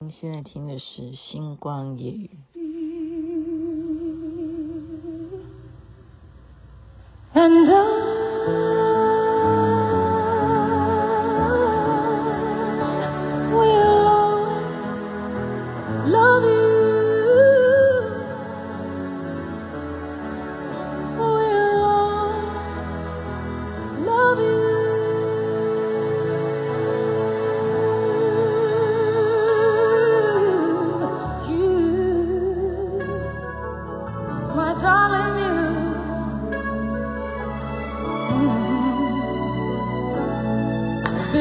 你现在听的是《星光夜雨。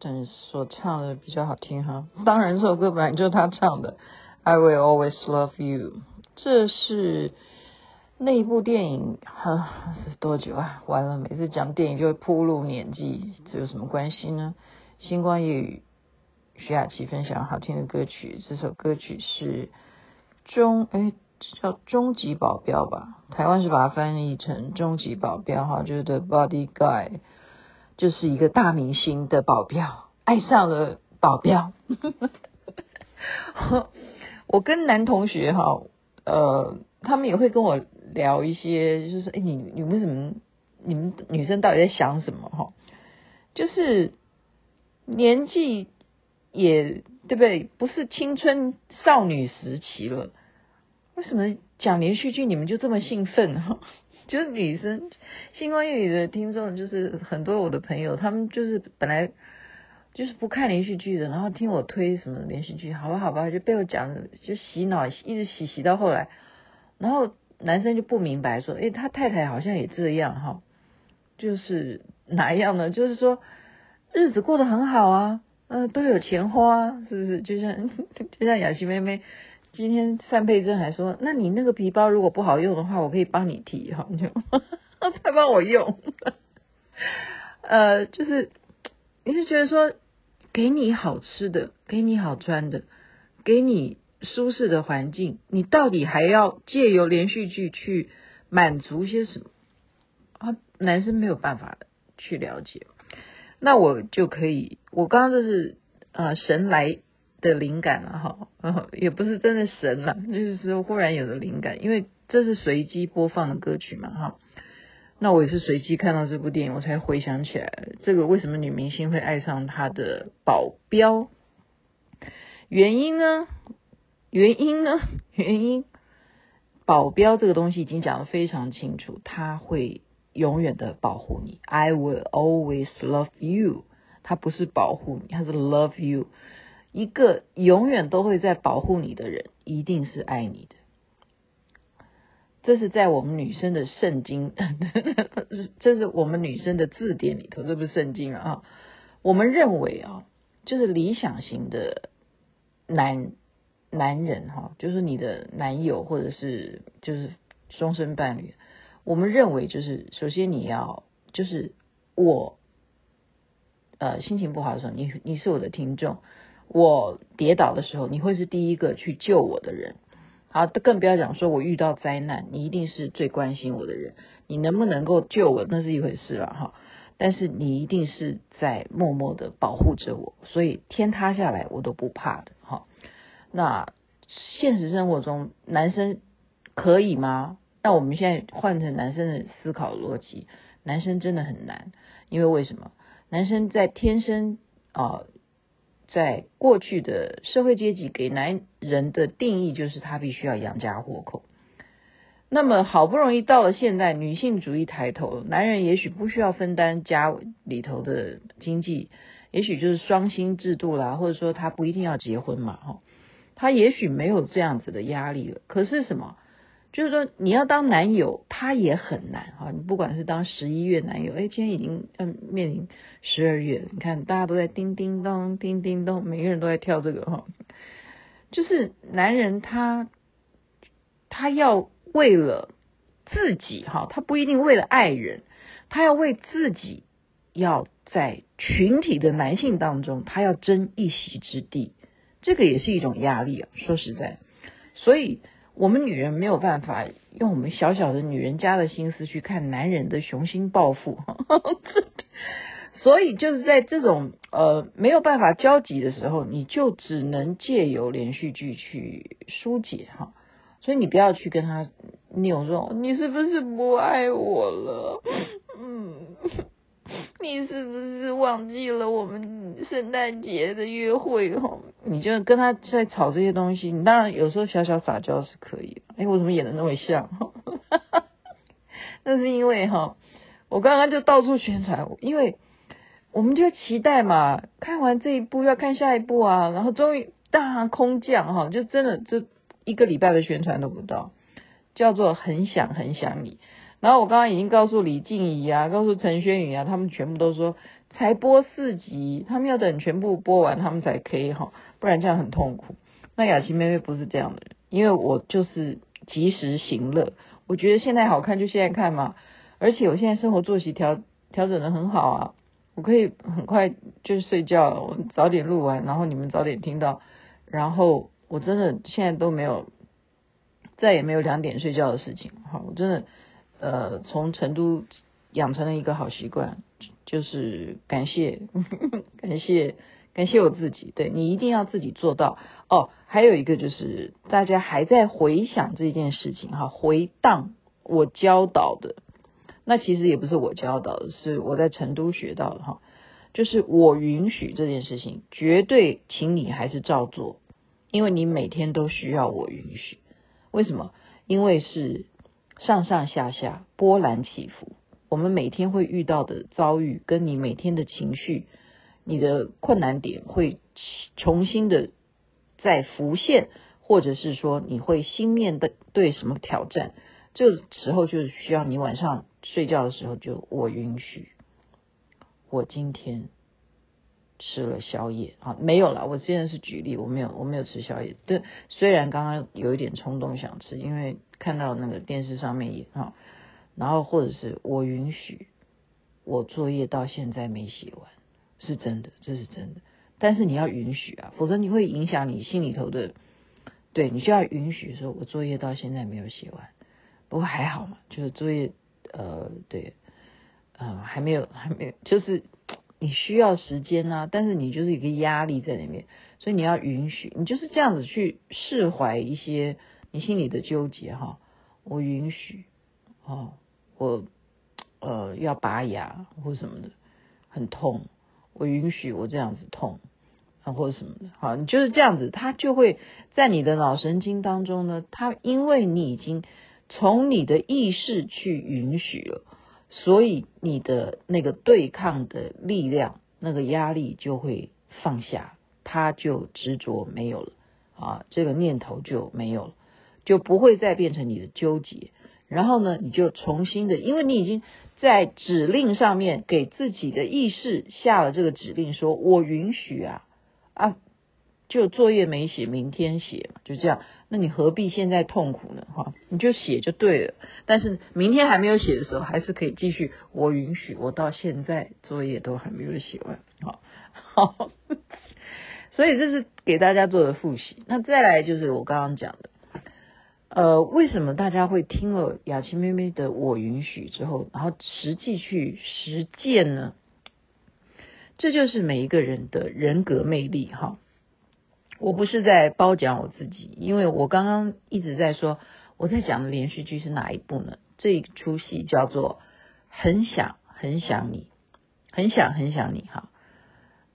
邓所唱的比较好听哈。当然，这首歌本来就是他唱的。I will always love you。这是那一部电影哈，是多久啊？完了，每次讲电影就会暴露年纪，这有什么关系呢？星光夜雨，徐雅琪分享好听的歌曲。这首歌曲是终哎叫终极保镖吧？台湾是把它翻译成终极保镖哈，就是 The Bodyguard。就是一个大明星的保镖爱上了保镖，我跟男同学哈，呃，他们也会跟我聊一些，就是哎，你你为什么你们女生到底在想什么哈？就是年纪也对不对？不是青春少女时期了，为什么讲连续剧你们就这么兴奋哈？就是女生，星光夜语的听众就是很多我的朋友，他们就是本来就是不看连续剧的，然后听我推什么连续剧，好吧好吧，就被我讲就洗脑，一直洗洗到后来，然后男生就不明白说，诶，他太太好像也这样哈，就是哪样呢？就是说日子过得很好啊，嗯、都有钱花，是不是？就像就像雅琪妹妹。今天范佩珍还说：“那你那个皮包如果不好用的话，我可以帮你提哈。”就 他帮我用，呃，就是你是觉得说，给你好吃的，给你好穿的，给你舒适的环境，你到底还要借由连续剧去满足些什么？啊，男生没有办法去了解。那我就可以，我刚刚就是呃神来。的灵感了哈，也不是真的神了，就是说忽然有的灵感，因为这是随机播放的歌曲嘛哈。那我也是随机看到这部电影，我才回想起来，这个为什么女明星会爱上她的保镖？原因呢？原因呢？原因，保镖这个东西已经讲得非常清楚，他会永远的保护你。I will always love you。他不是保护你，他是 love you。一个永远都会在保护你的人，一定是爱你的。这是在我们女生的圣经，这是我们女生的字典里头，这不是圣经啊。我们认为啊，就是理想型的男男人哈，就是你的男友或者是就是终身伴侣。我们认为就是，首先你要就是我，呃，心情不好的时候，你你是我的听众。我跌倒的时候，你会是第一个去救我的人。好，更不要讲说我遇到灾难，你一定是最关心我的人。你能不能够救我，那是一回事了哈。但是你一定是在默默的保护着我，所以天塌下来我都不怕的哈。那现实生活中男生可以吗？那我们现在换成男生的思考逻辑，男生真的很难，因为为什么？男生在天生啊。在过去的社会阶级给男人的定义就是他必须要养家糊口，那么好不容易到了现代，女性主义抬头，男人也许不需要分担家里头的经济，也许就是双薪制度啦，或者说他不一定要结婚嘛，哈，他也许没有这样子的压力了。可是什么？就是说你要当男友，他也很难哈。你不管是当十一月男友，哎，今天已经嗯面临十二月，你看大家都在叮叮咚、叮叮咚，每个人都在跳这个哈。就是男人他他要。为了自己哈，他不一定为了爱人，他要为自己，要在群体的男性当中，他要争一席之地，这个也是一种压力啊。说实在，所以我们女人没有办法用我们小小的女人家的心思去看男人的雄心抱负，所以就是在这种呃没有办法交集的时候，你就只能借由连续剧去疏解哈。所以你不要去跟他扭说，你是不是不爱我了？嗯，你是不是忘记了我们圣诞节的约会？哈，你就跟他在吵这些东西。你当然有时候小小撒娇是可以。哎，我怎么演的那么像？那是因为哈，我刚刚就到处宣传，因为我们就期待嘛，看完这一部要看下一部啊，然后终于大空降哈，就真的就。一个礼拜的宣传都不到，叫做很想很想你。然后我刚刚已经告诉李静怡啊，告诉陈轩宇啊，他们全部都说才播四集，他们要等全部播完他们才可以哈，不然这样很痛苦。那雅琪妹妹不是这样的人，因为我就是及时行乐，我觉得现在好看就现在看嘛。而且我现在生活作息调调整得很好啊，我可以很快就睡觉，我早点录完，然后你们早点听到，然后。我真的现在都没有，再也没有两点睡觉的事情。好，我真的，呃，从成都养成了一个好习惯，就是感谢，感谢，感谢我自己。对，你一定要自己做到。哦，还有一个就是大家还在回想这件事情哈，回荡我教导的，那其实也不是我教导的，是我在成都学到的哈，就是我允许这件事情，绝对，请你还是照做。因为你每天都需要我允许，为什么？因为是上上下下波澜起伏，我们每天会遇到的遭遇，跟你每天的情绪，你的困难点会重新的再浮现，或者是说你会新面对对什么挑战，这个时候就需要你晚上睡觉的时候就我允许，我今天。吃了宵夜啊，没有了。我现在是举例，我没有，我没有吃宵夜。对，虽然刚刚有一点冲动想吃，因为看到那个电视上面也啊，然后或者是我允许我作业到现在没写完，是真的，这是真的。但是你要允许啊，否则你会影响你心里头的。对，你就要允许说，我作业到现在没有写完。不过还好嘛，就是作业，呃，对，呃，还没有，还没有，就是。你需要时间啊，但是你就是一个压力在里面，所以你要允许，你就是这样子去释怀一些你心里的纠结哈。我允许哦，我呃要拔牙或什么的，很痛，我允许我这样子痛啊或者什么的，好，你就是这样子，它就会在你的脑神经当中呢，它因为你已经从你的意识去允许了。所以你的那个对抗的力量，那个压力就会放下，它就执着没有了啊，这个念头就没有了，就不会再变成你的纠结。然后呢，你就重新的，因为你已经在指令上面给自己的意识下了这个指令，说我允许啊啊。就作业没写，明天写嘛，就这样。那你何必现在痛苦呢？哈，你就写就对了。但是明天还没有写的时候，还是可以继续。我允许，我到现在作业都还没有写完。好，好，所以这是给大家做的复习。那再来就是我刚刚讲的，呃，为什么大家会听了雅琪妹妹的“我允许”之后，然后实际去实践呢？这就是每一个人的人格魅力，哈。我不是在褒奖我自己，因为我刚刚一直在说我在讲的连续剧是哪一部呢？这一出戏叫做《很想很想你》，很想很想你哈。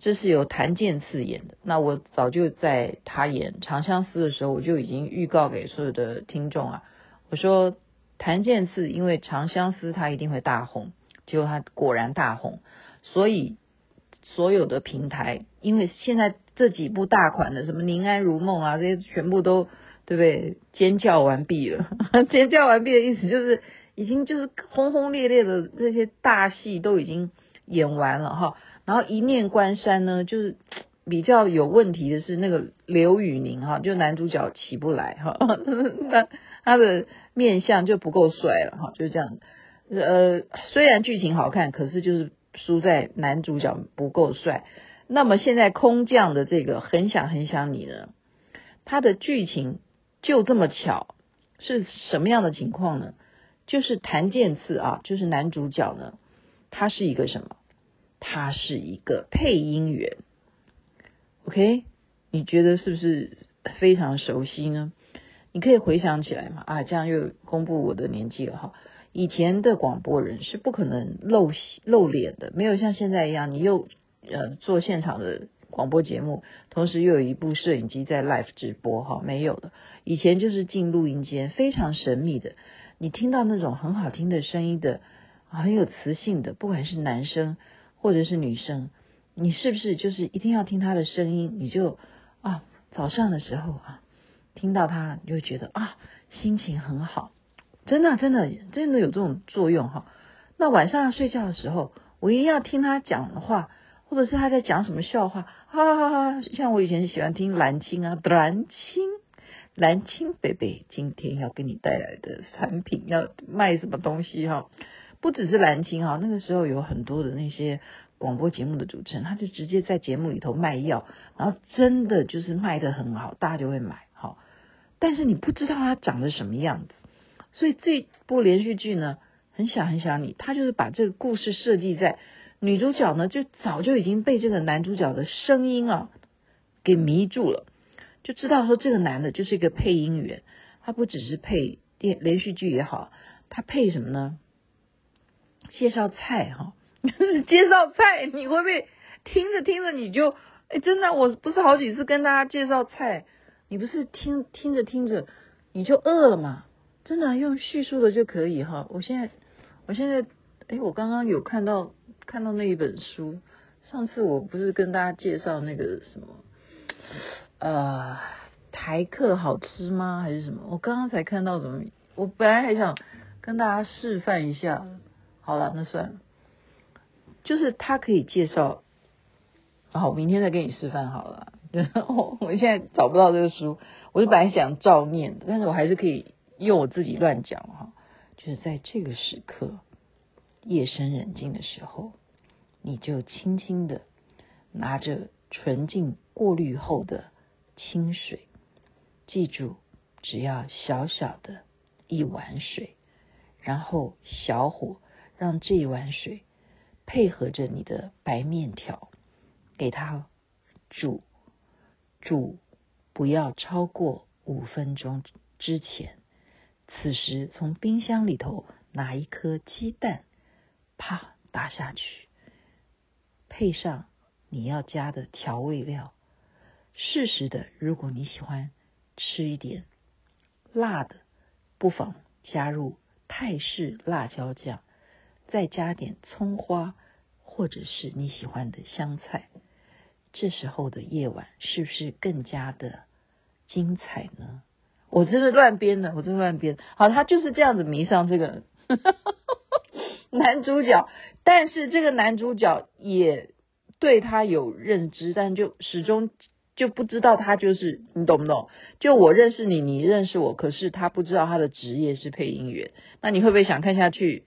这是由檀健次演的。那我早就在他演《长相思》的时候，我就已经预告给所有的听众啊，我说檀健次因为《长相思》他一定会大红，结果他果然大红，所以所有的平台，因为现在这几部大款的什么《宁安如梦》啊，这些全部都对不对？尖叫完毕了，尖叫完毕的意思就是已经就是轰轰烈烈的这些大戏都已经演完了哈，然后一念关山呢，就是。比较有问题的是那个刘宇宁哈，就男主角起不来哈，他他的面相就不够帅了哈，就是这样。呃，虽然剧情好看，可是就是输在男主角不够帅。那么现在空降的这个很想很想你呢，他的剧情就这么巧，是什么样的情况呢？就是檀健次啊，就是男主角呢，他是一个什么？他是一个配音员。OK，你觉得是不是非常熟悉呢？你可以回想起来嘛？啊，这样又公布我的年纪了哈。以前的广播人是不可能露露脸的，没有像现在一样，你又呃做现场的广播节目，同时又有一部摄影机在 live 直播哈，没有的。以前就是进录音间，非常神秘的，你听到那种很好听的声音的，很有磁性的，不管是男生或者是女生。你是不是就是一定要听他的声音？你就啊，早上的时候啊，听到他，你就觉得啊，心情很好。真的，真的，真的有这种作用哈。那晚上睡觉的时候，我一定要听他讲的话，或者是他在讲什么笑话，哈哈哈。像我以前喜欢听蓝青啊，蓝青，蓝青贝贝，今天要给你带来的产品要卖什么东西哈？不只是蓝青哈，那个时候有很多的那些。广播节目的主持人，他就直接在节目里头卖药，然后真的就是卖得很好，大家就会买。好，但是你不知道他长得什么样子，所以这部连续剧呢，很想很想你，他就是把这个故事设计在女主角呢，就早就已经被这个男主角的声音啊给迷住了，就知道说这个男的就是一个配音员，他不只是配电连续剧也好，他配什么呢？介绍菜哈。介绍菜，你会不会听着听着你就哎，真的，我不是好几次跟大家介绍菜，你不是听听着听着你就饿了吗？真的用叙述的就可以哈。我现在我现在哎，我刚刚有看到看到那一本书，上次我不是跟大家介绍那个什么呃台客好吃吗？还是什么？我刚刚才看到怎么，我本来还想跟大家示范一下，好了，那算了。就是他可以介绍，好，我明天再给你示范好了。我我现在找不到这个书，我就本来想照念的，但是我还是可以用我自己乱讲哈。就是在这个时刻，夜深人静的时候，你就轻轻的拿着纯净过滤后的清水，记住，只要小小的一碗水，然后小火让这一碗水。配合着你的白面条，给它煮煮，不要超过五分钟之前。此时从冰箱里头拿一颗鸡蛋，啪打下去，配上你要加的调味料。适时的，如果你喜欢吃一点辣的，不妨加入泰式辣椒酱。再加点葱花，或者是你喜欢的香菜，这时候的夜晚是不是更加的精彩呢？我真的乱编的，我真的乱编。好，他就是这样子迷上这个 男主角，但是这个男主角也对他有认知，但就始终就不知道他就是你懂不懂？就我认识你，你认识我，可是他不知道他的职业是配音员。那你会不会想看下去？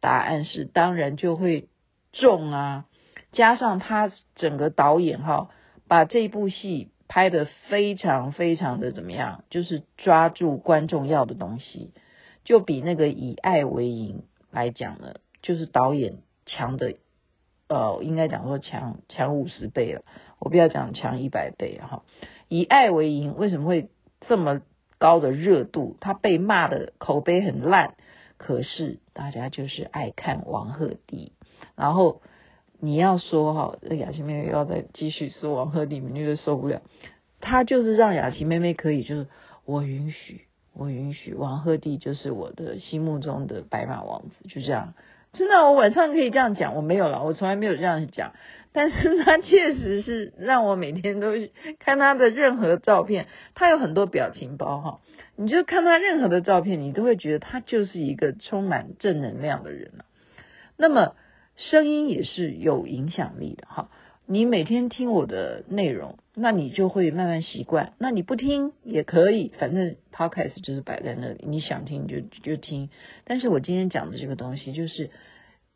答案是当然就会中啊，加上他整个导演哈，把这部戏拍得非常非常的怎么样，就是抓住观众要的东西，就比那个以爱为营来讲呢，就是导演强的，呃，应该讲说强强五十倍了，我不要讲强一百倍哈。以爱为营为什么会这么高的热度？他被骂的口碑很烂。可是大家就是爱看王鹤棣，然后你要说哈，这雅琪妹妹又要再继续说王鹤棣，你就受不了。他就是让雅琪妹妹可以，就是我允许，我允许王鹤棣就是我的心目中的白马王子，就这样。真的，我晚上可以这样讲，我没有了，我从来没有这样讲。但是他确实是让我每天都看他的任何照片，他有很多表情包哈，你就看他任何的照片，你都会觉得他就是一个充满正能量的人。那么声音也是有影响力的哈。你每天听我的内容，那你就会慢慢习惯。那你不听也可以，反正 podcast 就是摆在那里，你想听就就听。但是我今天讲的这个东西，就是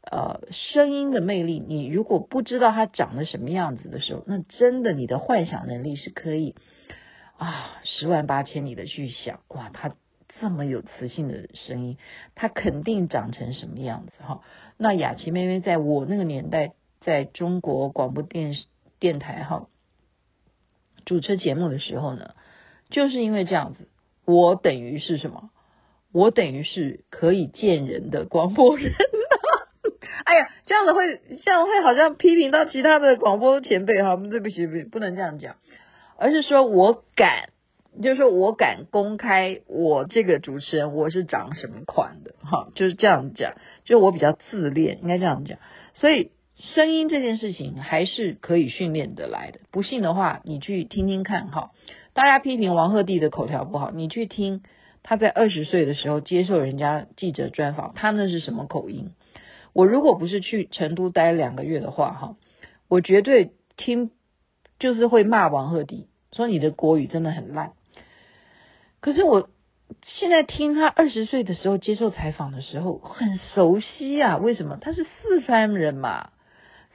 呃声音的魅力。你如果不知道它长得什么样子的时候，那真的你的幻想能力是可以啊十万八千里的去想，哇，它这么有磁性的声音，它肯定长成什么样子哈。那雅琪妹妹在我那个年代。在中国广播电视电台哈主持节目的时候呢，就是因为这样子，我等于是什么？我等于是可以见人的广播人。哎呀，这样子会这样会好像批评到其他的广播前辈哈，对不起，不能这样讲，而是说我敢，就是说我敢公开我这个主持人我是长什么款的哈，就是这样讲，就我比较自恋，应该这样讲，所以。声音这件事情还是可以训练得来的，不信的话，你去听听看哈。大家批评王鹤棣的口条不好，你去听他在二十岁的时候接受人家记者专访，他那是什么口音？我如果不是去成都待两个月的话哈，我绝对听就是会骂王鹤棣，说你的国语真的很烂。可是我现在听他二十岁的时候接受采访的时候很熟悉啊，为什么？他是四川人嘛。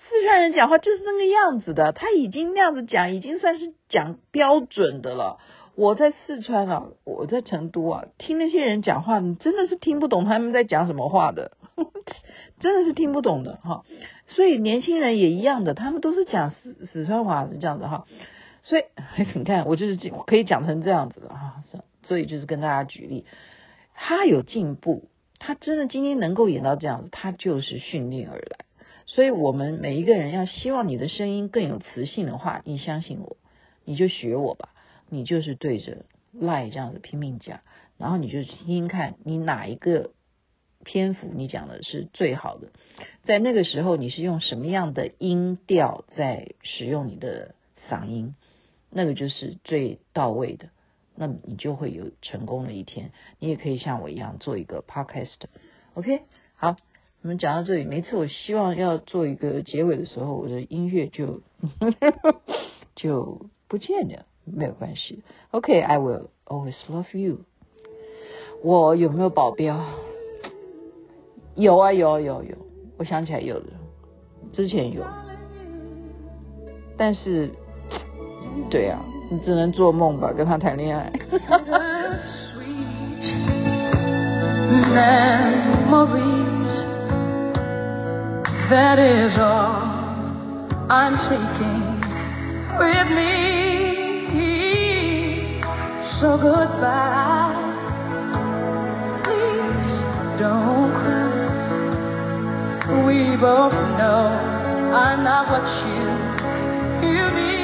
四川人讲话就是那个样子的，他已经那样子讲，已经算是讲标准的了。我在四川啊，我在成都啊，听那些人讲话，你真的是听不懂他们在讲什么话的，真的是听不懂的哈。所以年轻人也一样的，他们都是讲四四川话的这样子哈。所以 你看，我就是可以讲成这样子的哈。所以就是跟大家举例，他有进步，他真的今天能够演到这样子，他就是训练而来。所以，我们每一个人要希望你的声音更有磁性的话，你相信我，你就学我吧。你就是对着赖这样子拼命讲，然后你就听听看你哪一个篇幅你讲的是最好的，在那个时候你是用什么样的音调在使用你的嗓音，那个就是最到位的，那你就会有成功的一天。你也可以像我一样做一个 podcast，OK，好。我们讲到这里，每次我希望要做一个结尾的时候，我的音乐就 就不见了，没有关系。OK，I、will always love you。我有没有保镖？有啊，有啊，有啊有。我想起来有的，之前有。但是，对啊，你只能做梦吧，跟他谈恋爱。That is all I'm taking with me. So goodbye. Please don't cry. We both know I'm not what you, you need.